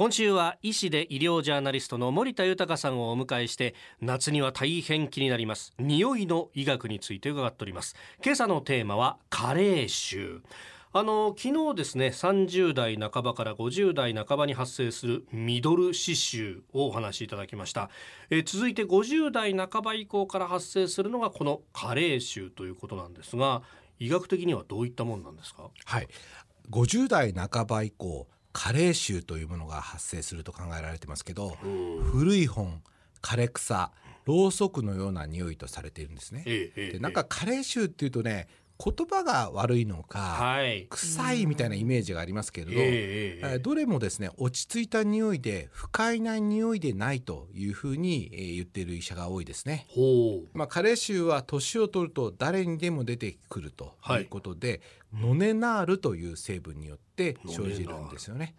今週は医師で医療ジャーナリストの森田豊さんをお迎えして夏には大変気になります。匂いの医学について伺っております。今朝のテーマは加齢臭。あの昨日ですね30代半ばから50代半ばに発生するミドル刺繍をお話しいただきました。え続いて50代半ば以降から発生するのがこの加齢臭ということなんですが医学的にはどういったものなんですか？はい。50代半ば以降加齢臭というものが発生すると考えられてますけど古い本枯れ草ろうそくのような匂いとされているんですね。ええでなんか加齢臭っていうとね言葉が悪いのか、はい。臭いみたいなイメージがありますけれど、えーどれもですね落ち着いた匂いで不快な匂いでないというふうに、えー言っている医者が多いですね。まあ、加齢臭は年を取ると誰にでも出てくるということで、ノネナールという成分によって生じるんですよね。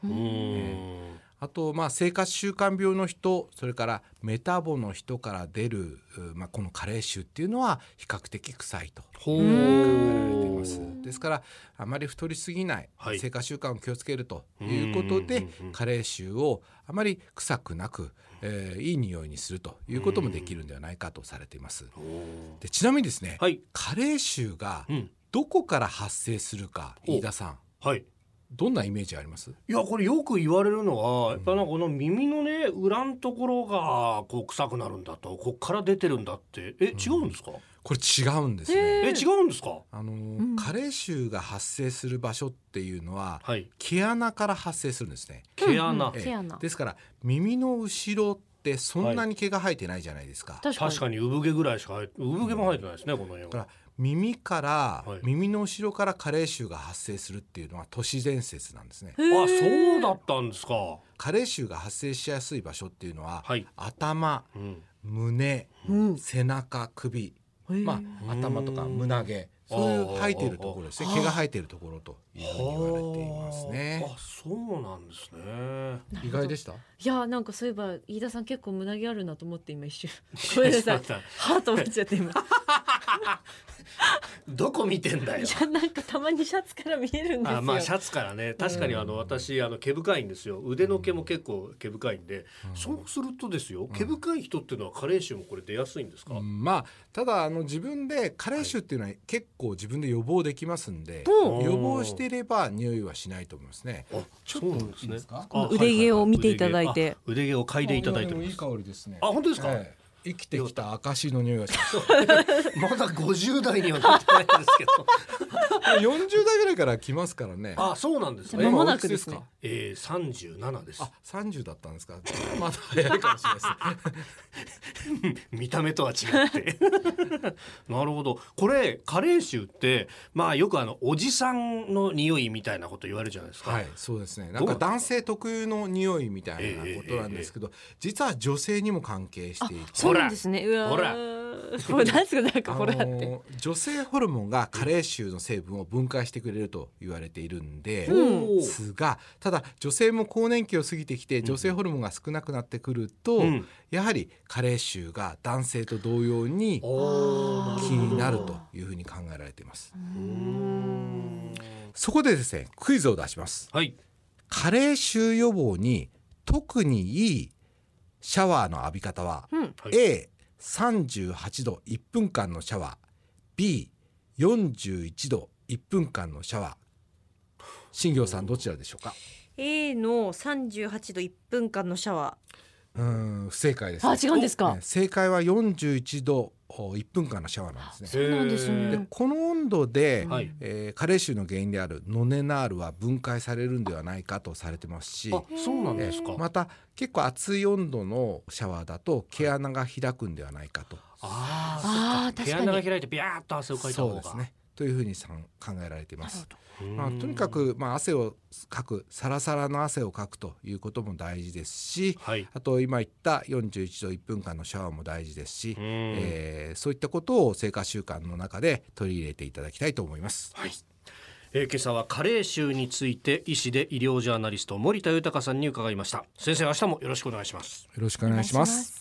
あと、まあ、生活習慣病の人それからメタボの人から出る、うまあ、この加齢臭っていうのは比較的臭いと考えられています。ですからあまり太りすぎない、はい。生活習慣を気をつけるということで加齢臭をあまり臭くなく、えーいい匂いにするということもできるんではないかとされています。ほでちなみにですね、うはい。加齢臭がうん。どこから発生するかお飯田さん。はいどんなイメージあります？いやこれよく言われるのはやっぱなんかこの耳のね裏のところがこう臭くなるんだとこっから出てるんだって。え違うんですか、これ違うんですね。え違うんですか？あのん。加齢臭が発生する場所っていうのははい。毛穴から発生するんですね。毛穴、うん毛穴。ですから耳の後ろってそんなに毛が生えてないじゃないですか。確かに。確かに産毛ぐらいしか生え産毛も生えてないですねこの辺は。だから耳から、はい。耳の後ろから加齢臭が発生するっていうのは都市伝説なんですね。あそうだったんですか。加齢臭が発生しやすい場所っていうのは、はい。頭、うん。胸、うん。背中、首、まあ頭とか胸毛、そういう生えているところですね。毛が生えているところというふうに言われていますね。あそうなんですね。意外でした？いやなんかそういえば飯田さん結構胸毛あるなと思って今一瞬。ごめんなさい。はあと思っちゃって今い どこ見てんだよ。やなんかたまにシャツから見えるんですよ。あまあシャツからね。確かにあの私あの毛深いんですよ。腕の毛も結構毛深いんで、そうするとですよ毛深い人っていうのは加齢臭もこれ出やすいんですか、うん。まあただあの自分で加齢臭っていうのは結構自分で予防できますんで、うん予防していれば匂いはしないと思いますね。あちょっとそうなんですね。いいですか？あはい腕毛を見ていただいて。あ腕毛を嗅いでいただいておあいい香りですね。あ本当ですか？ええ生きてきた証の匂いがします。まだ50代にはなってないんですけど 40代ぐらいから来ますからね。あそうなんです間もね今なくですか？えー、37ですあ、30だったんですか？まだ早いかもしれないです。見た目とは違って。なるほど。これ加齢臭ってまあよくあのおじさんの匂いみたいなこと言われるじゃないですか、はい、そうですね。なんか男性特有の匂いみたいなことなんですけど、実は女性にも関係していて。そうなんですね。うわー。ほら これなんですかなんかあほらって、の女性ホルモンが加齢臭の成分を分解してくれると言われているんで、うん。ですがただ女性も更年期を過ぎてきて女性ホルモンが少なくなってくると、うん。やはり加齢臭が男性と同様にお気になるというふうに考えられています。うん。そこでですねクイズを出します。はい。加齢臭予防に特にいいシャワーの浴び方は、うん。はい A38 度1分間のシャワー。B41 度1分間のシャワー。新行さんどちらでしょうか？A の38度1分間のシャワうーん不正解ですあ違うんですか？ね正解は41度1分間のシャワーなんですね。そうなんですね。でこの温度で、はい。えー加齢臭の原因であるノネナールは分解されるんではないかとされてますしあそうなんですか、また結構熱い温度のシャワーだと毛穴が開くんではないかと、ああー確か。にーそっか毛穴が開いてビャーっと汗をかいた方が。そうですねというふうにさん考えられています。うんまあ、とにかく、まあ、汗をかくサラサラの汗をかくということも大事ですしはい。あと今言った41度1分間のシャワーも大事ですし、うん。えーそういったことを生活習慣の中で取り入れていただきたいと思います。はい。えー今朝は加齢臭について医師で医療ジャーナリスト森田豊さんに伺いました。先生明日もよろしくお願いします。よろしくお願いします。